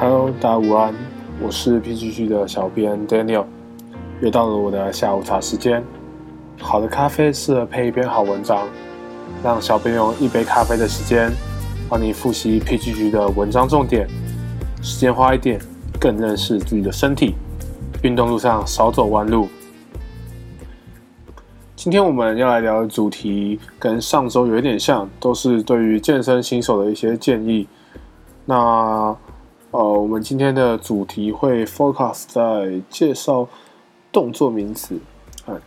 Hello，大家午安，我是 PGG 的小编 Daniel，又到了我的下午茶时间。好的咖啡适合配一篇好文章，让小编用一杯咖啡的时间，帮你复习 PGG 的文章重点，时间花一点，更认识自己的身体，运动路上少走弯路。今天我们要来聊的主题跟上周有一点像，都是对于健身新手的一些建议。那呃，我们今天的主题会 focus 在介绍动作名词，嗯，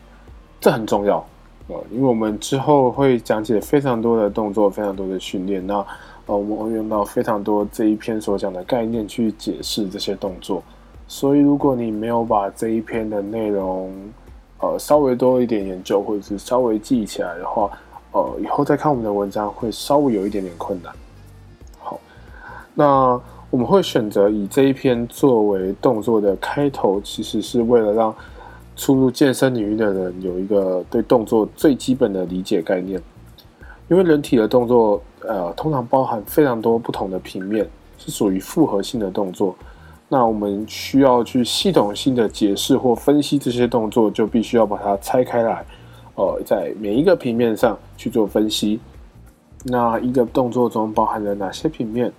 这很重要，呃，因为我们之后会讲解非常多的动作，非常多的训练，那呃，我们会用到非常多这一篇所讲的概念去解释这些动作，所以如果你没有把这一篇的内容，呃，稍微多一点研究，或者是稍微记起来的话，呃，以后再看我们的文章会稍微有一点点困难。好，那。我们会选择以这一篇作为动作的开头，其实是为了让初入健身领域的人有一个对动作最基本的理解概念。因为人体的动作，呃，通常包含非常多不同的平面，是属于复合性的动作。那我们需要去系统性的解释或分析这些动作，就必须要把它拆开来，呃，在每一个平面上去做分析。那一个动作中包含了哪些平面？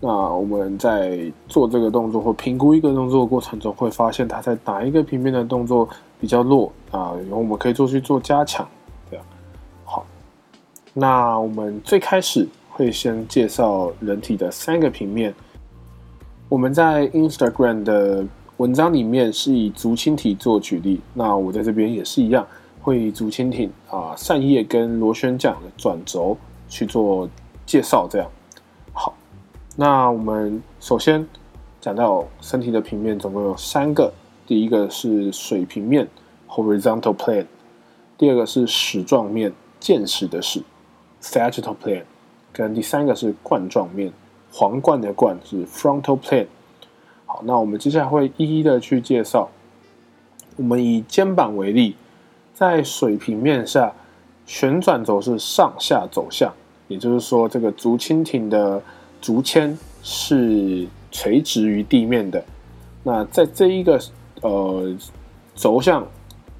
那我们在做这个动作或评估一个动作的过程中，会发现它在哪一个平面的动作比较弱啊？然后我们可以做去做加强，这样好。那我们最开始会先介绍人体的三个平面。我们在 Instagram 的文章里面是以竹蜻蜓做举例，那我在这边也是一样，会以竹蜻蜓啊扇叶跟螺旋桨的转轴去做介绍，这样。那我们首先讲到身体的平面总共有三个，第一个是水平面 （horizontal plane），第二个是矢状面（箭矢的矢 ）（sagittal plane），跟第三个是冠状面（皇冠的冠）是 frontal plane。好，那我们接下来会一一的去介绍。我们以肩膀为例，在水平面下，旋转轴是上下走向，也就是说，这个竹蜻蜓的。竹签是垂直于地面的，那在这一个呃轴向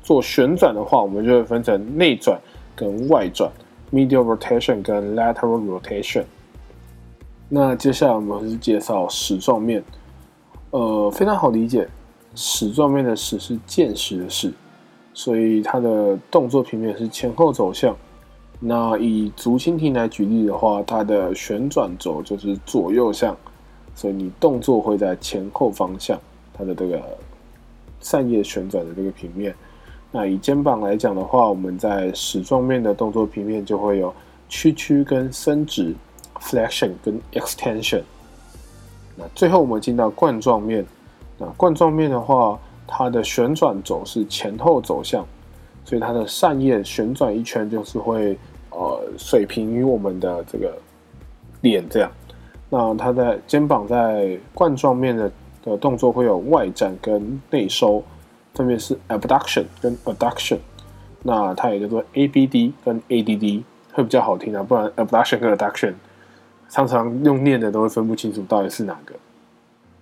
做旋转的话，我们就会分成内转跟外转 （medial rotation） 跟 lateral rotation。那接下来我们是介绍矢状面，呃，非常好理解，矢状面的矢是箭矢的矢，所以它的动作平面是前后走向。那以足蜻蜓来举例的话，它的旋转轴就是左右向，所以你动作会在前后方向，它的这个扇叶旋转的这个平面。那以肩膀来讲的话，我们在矢状面的动作平面就会有屈曲跟伸直 （flexion 跟 extension）。那最后我们进到冠状面，那冠状面的话，它的旋转轴是前后走向。所以它的扇叶旋转一圈，就是会呃水平于我们的这个脸这样。那它在肩膀在冠状面的的动作会有外展跟内收，分别是 abduction 跟 adduction。那它也叫做 ABD 跟 ADD，会比较好听啊，不然 abduction 跟 adduction 常常用念的都会分不清楚到底是哪个。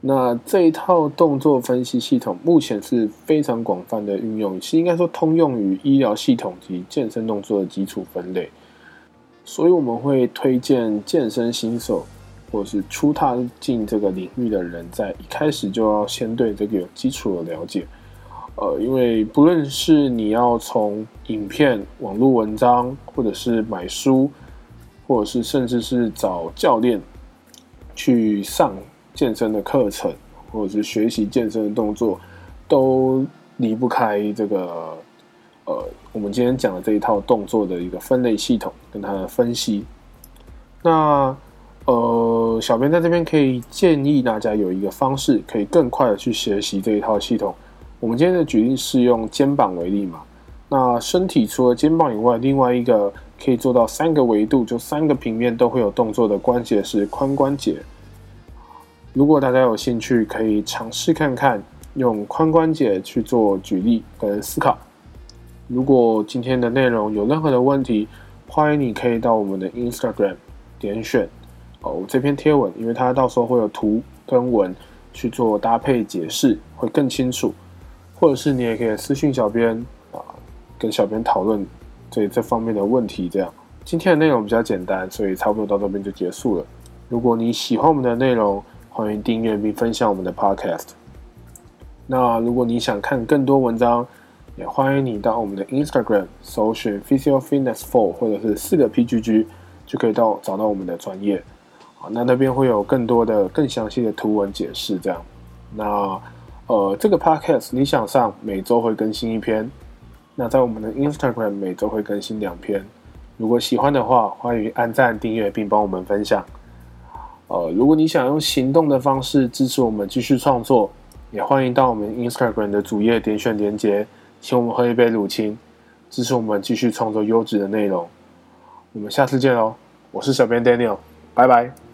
那这一套动作分析系统目前是非常广泛的运用，是应该说通用于医疗系统及健身动作的基础分类。所以我们会推荐健身新手或者是初踏进这个领域的人，在一开始就要先对这个有基础的了解。呃，因为不论是你要从影片、网络文章，或者是买书，或者是甚至是找教练去上。健身的课程，或者是学习健身的动作，都离不开这个呃，我们今天讲的这一套动作的一个分类系统跟它的分析。那呃，小编在这边可以建议大家有一个方式，可以更快的去学习这一套系统。我们今天的举例是用肩膀为例嘛？那身体除了肩膀以外，另外一个可以做到三个维度，就三个平面都会有动作的关节是髋关节。如果大家有兴趣，可以尝试看看用髋关节去做举例跟思考。如果今天的内容有任何的问题，欢迎你可以到我们的 Instagram 点选哦这篇贴文，因为它到时候会有图跟文去做搭配解释，会更清楚。或者是你也可以私信小编啊，跟小编讨论这这方面的问题。这样，今天的内容比较简单，所以差不多到这边就结束了。如果你喜欢我们的内容，欢迎订阅并分享我们的 Podcast。那如果你想看更多文章，也欢迎你到我们的 Instagram 搜寻 Physio Fitness Four 或者是四个 PGG，就可以到找到我们的专业。好，那那边会有更多的、更详细的图文解释。这样，那。呃，这个 podcast 理想上每周会更新一篇，那在我们的 Instagram 每周会更新两篇。如果喜欢的话，欢迎按赞、订阅并帮我们分享。呃，如果你想用行动的方式支持我们继续创作，也欢迎到我们 Instagram 的主页点选连接，请我们喝一杯乳清，支持我们继续创作优质的内容。我们下次见喽！我是小编 Daniel，拜拜。